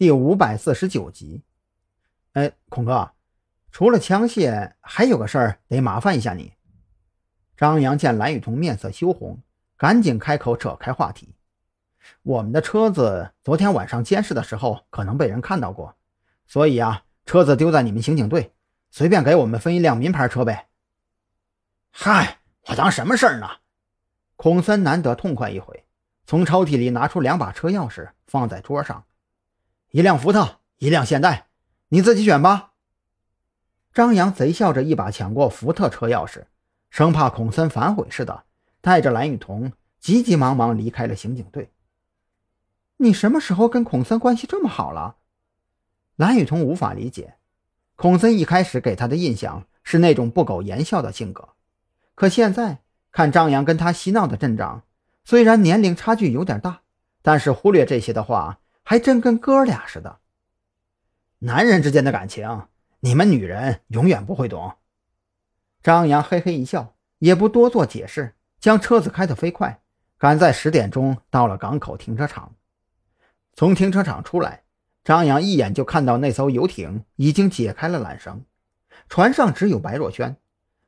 第五百四十九集。哎，孔哥，除了枪械，还有个事儿得麻烦一下你。张扬见蓝雨桐面色羞红，赶紧开口扯开话题。我们的车子昨天晚上监视的时候，可能被人看到过，所以啊，车子丢在你们刑警队，随便给我们分一辆名牌车呗。嗨，我当什么事儿呢？孔森难得痛快一回，从抽屉里拿出两把车钥匙放在桌上，一辆福特，一辆现代，你自己选吧。张扬贼笑着一把抢过福特车钥匙，生怕孔森反悔似的，带着蓝雨桐急急忙忙离开了刑警队。你什么时候跟孔森关系这么好了？蓝雨桐无法理解，孔森一开始给他的印象是那种不苟言笑的性格，可现在看张扬跟他嬉闹的阵仗，虽然年龄差距有点大，但是忽略这些的话，还真跟哥俩似的。男人之间的感情，你们女人永远不会懂。张扬嘿嘿一笑，也不多做解释，将车子开得飞快，赶在十点钟到了港口停车场。从停车场出来，张扬一眼就看到那艘游艇已经解开了缆绳，船上只有白若萱。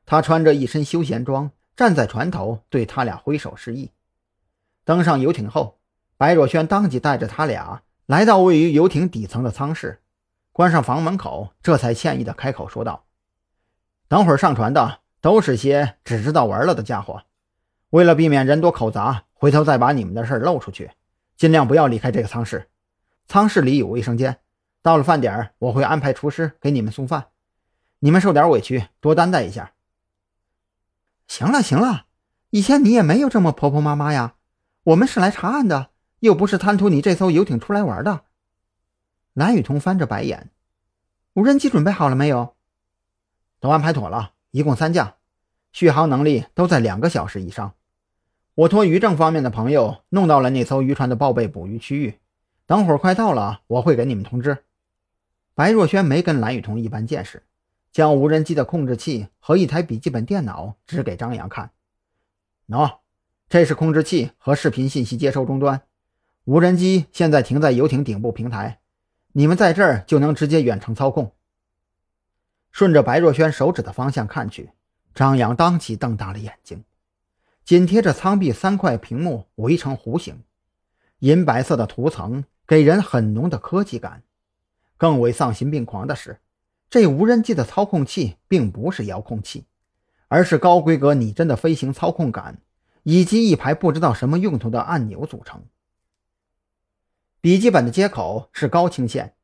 他穿着一身休闲装，站在船头对他俩挥手示意。登上游艇后，白若萱当即带着他俩来到位于游艇底层的舱室，关上房门口，这才歉意地开口说道：“等会儿上船的都是些只知道玩乐的家伙，为了避免人多口杂，回头再把你们的事露出去。”尽量不要离开这个舱室，舱室里有卫生间。到了饭点我会安排厨师给你们送饭。你们受点委屈，多担待一下。行了行了，以前你也没有这么婆婆妈妈呀。我们是来查案的，又不是贪图你这艘游艇出来玩的。蓝雨桐翻着白眼，无人机准备好了没有？都安排妥了，一共三架，续航能力都在两个小时以上。我托渔政方面的朋友弄到了那艘渔船的报备捕鱼区域，等会儿快到了，我会给你们通知。白若萱没跟蓝雨桐一般见识，将无人机的控制器和一台笔记本电脑指给张扬看。喏，这是控制器和视频信息接收终端，无人机现在停在游艇顶部平台，你们在这儿就能直接远程操控。顺着白若萱手指的方向看去，张扬当即瞪大了眼睛。紧贴着舱壁三块屏幕围成弧形，银白色的涂层给人很浓的科技感。更为丧心病狂的是，这无人机的操控器并不是遥控器，而是高规格拟真的飞行操控杆以及一排不知道什么用途的按钮组成。笔记本的接口是高清线，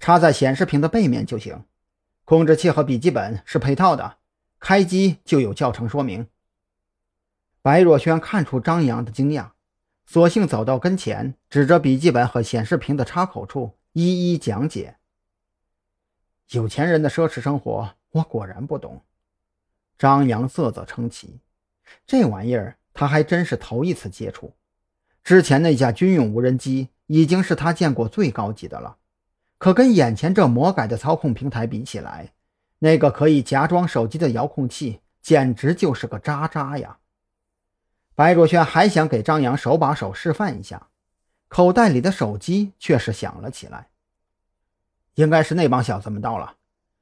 插在显示屏的背面就行。控制器和笔记本是配套的，开机就有教程说明。白若萱看出张扬的惊讶，索性走到跟前，指着笔记本和显示屏的插口处，一一讲解。有钱人的奢侈生活，我果然不懂。张扬啧啧称奇，这玩意儿他还真是头一次接触。之前那架军用无人机已经是他见过最高级的了，可跟眼前这魔改的操控平台比起来，那个可以夹装手机的遥控器简直就是个渣渣呀！白若萱还想给张扬手把手示范一下，口袋里的手机却是响了起来。应该是那帮小子们到了，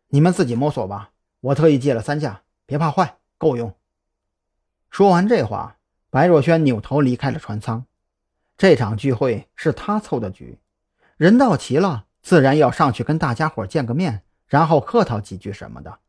你们自己摸索吧。我特意借了三架，别怕坏，够用。说完这话，白若萱扭头离开了船舱。这场聚会是他凑的局，人到齐了，自然要上去跟大家伙见个面，然后客套几句什么的。